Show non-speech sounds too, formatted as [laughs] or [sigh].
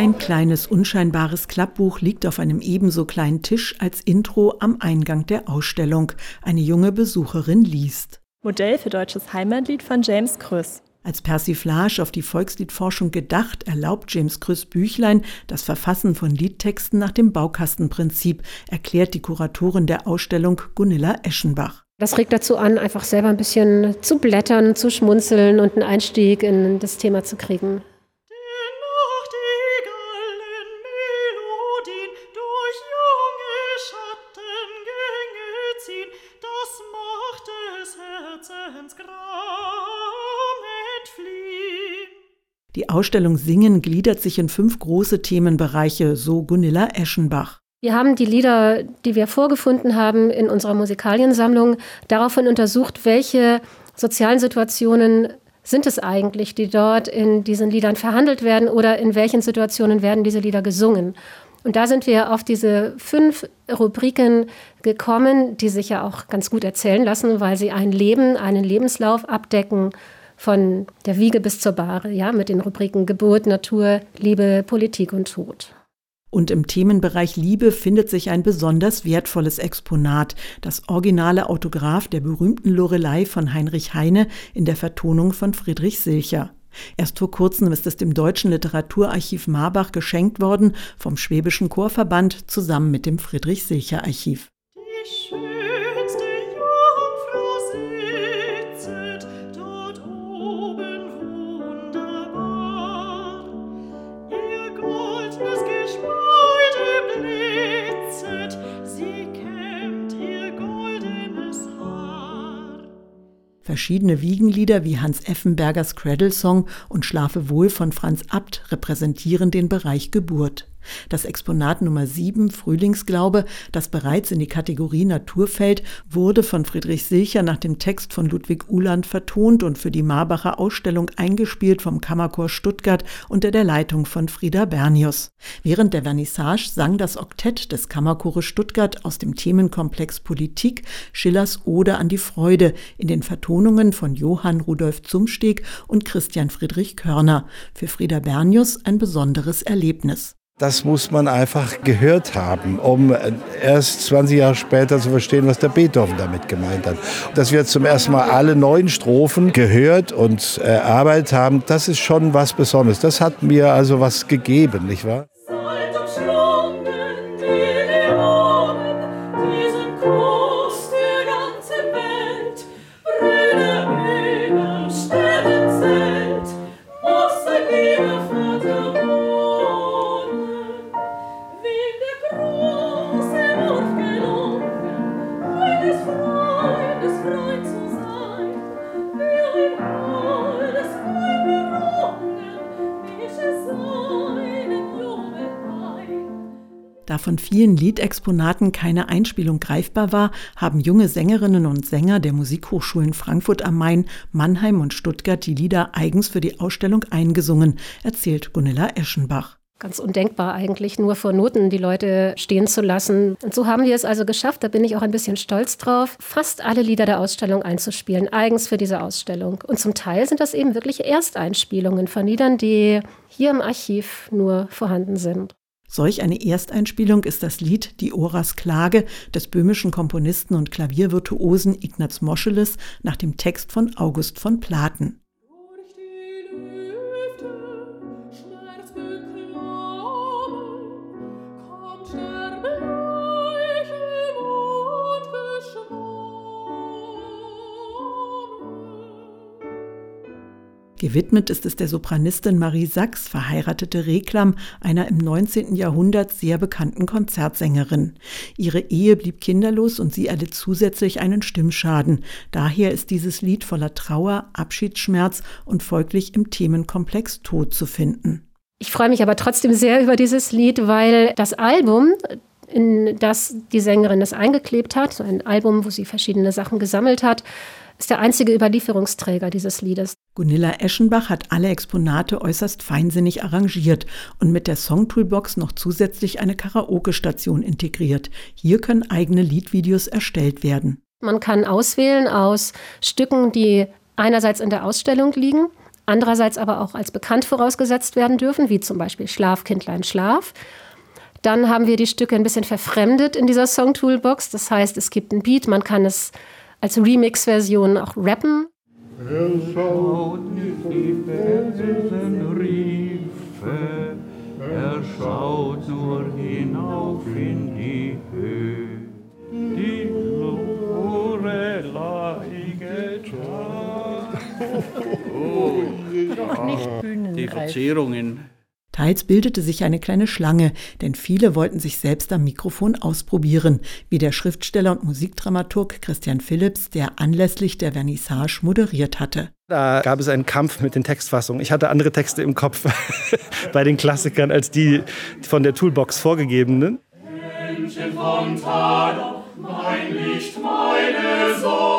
Ein kleines, unscheinbares Klappbuch liegt auf einem ebenso kleinen Tisch als Intro am Eingang der Ausstellung. Eine junge Besucherin liest. Modell für deutsches Heimatlied von James Krüss. Als Persiflage auf die Volksliedforschung gedacht, erlaubt James Krüss Büchlein das Verfassen von Liedtexten nach dem Baukastenprinzip, erklärt die Kuratorin der Ausstellung Gunilla Eschenbach. Das regt dazu an, einfach selber ein bisschen zu blättern, zu schmunzeln und einen Einstieg in das Thema zu kriegen. Die Ausstellung Singen gliedert sich in fünf große Themenbereiche, so Gunilla Eschenbach. Wir haben die Lieder, die wir vorgefunden haben in unserer Musikaliensammlung, daraufhin untersucht, welche sozialen Situationen sind es eigentlich, die dort in diesen Liedern verhandelt werden oder in welchen Situationen werden diese Lieder gesungen. Und da sind wir auf diese fünf Rubriken gekommen, die sich ja auch ganz gut erzählen lassen, weil sie ein Leben, einen Lebenslauf abdecken von der Wiege bis zur Bahre, ja, mit den Rubriken Geburt, Natur, Liebe, Politik und Tod. Und im Themenbereich Liebe findet sich ein besonders wertvolles Exponat, das originale Autograph der berühmten Lorelei von Heinrich Heine in der Vertonung von Friedrich Silcher. Erst vor kurzem ist es dem Deutschen Literaturarchiv Marbach geschenkt worden vom Schwäbischen Chorverband zusammen mit dem Friedrich Silcher Archiv. Verschiedene Wiegenlieder wie Hans Effenbergers Cradle Song und Schlafe wohl von Franz Abt repräsentieren den Bereich Geburt. Das Exponat Nummer 7, Frühlingsglaube, das bereits in die Kategorie Natur fällt, wurde von Friedrich Silcher nach dem Text von Ludwig Uhland vertont und für die Marbacher Ausstellung eingespielt vom Kammerchor Stuttgart unter der Leitung von Frieda Bernius. Während der Vernissage sang das Oktett des Kammerchores Stuttgart aus dem Themenkomplex Politik Schillers Ode an die Freude in den Vertonungen von Johann Rudolf Zumsteg und Christian Friedrich Körner. Für Frieda Bernius ein besonderes Erlebnis. Das muss man einfach gehört haben, um erst 20 Jahre später zu verstehen, was der Beethoven damit gemeint hat. Dass wir zum ersten Mal alle neun Strophen gehört und erarbeitet haben, das ist schon was Besonderes. Das hat mir also was gegeben, nicht wahr? Da von vielen Liedexponaten keine Einspielung greifbar war, haben junge Sängerinnen und Sänger der Musikhochschulen Frankfurt am Main, Mannheim und Stuttgart die Lieder eigens für die Ausstellung eingesungen, erzählt Gunilla Eschenbach. Ganz undenkbar eigentlich, nur vor Noten die Leute stehen zu lassen. Und so haben wir es also geschafft, da bin ich auch ein bisschen stolz drauf, fast alle Lieder der Ausstellung einzuspielen, eigens für diese Ausstellung. Und zum Teil sind das eben wirklich Ersteinspielungen von Liedern, die hier im Archiv nur vorhanden sind. Solch eine Ersteinspielung ist das Lied Die Oras Klage des böhmischen Komponisten und Klaviervirtuosen Ignaz Moscheles nach dem Text von August von Platen. Gewidmet ist es der Sopranistin Marie Sachs, verheiratete Reklam, einer im 19. Jahrhundert sehr bekannten Konzertsängerin. Ihre Ehe blieb kinderlos und sie erlitt zusätzlich einen Stimmschaden. Daher ist dieses Lied voller Trauer, Abschiedsschmerz und folglich im Themenkomplex Tod zu finden. Ich freue mich aber trotzdem sehr über dieses Lied, weil das Album, in das die Sängerin es eingeklebt hat, so ein Album, wo sie verschiedene Sachen gesammelt hat, ist der einzige Überlieferungsträger dieses Liedes. Gunilla Eschenbach hat alle Exponate äußerst feinsinnig arrangiert und mit der Songtoolbox noch zusätzlich eine Karaoke-Station integriert. Hier können eigene Liedvideos erstellt werden. Man kann auswählen aus Stücken, die einerseits in der Ausstellung liegen, andererseits aber auch als bekannt vorausgesetzt werden dürfen, wie zum Beispiel Schlaf, Kindlein, Schlaf. Dann haben wir die Stücke ein bisschen verfremdet in dieser Song Toolbox. Das heißt, es gibt ein Beat, man kann es als Remix-Version auch rappen. Er schaut nicht die Felsenriefe, er schaut nur hinauf in die Höhe. Die Lorelei oh, Die Verzierungen Teils bildete sich eine kleine Schlange, denn viele wollten sich selbst am Mikrofon ausprobieren, wie der Schriftsteller und Musikdramaturg Christian Philipps, der anlässlich der Vernissage moderiert hatte. Da gab es einen Kampf mit den Textfassungen. Ich hatte andere Texte im Kopf [laughs] bei den Klassikern als die von der Toolbox vorgegebenen. Menschen von Tador, mein Licht, meine Sonne.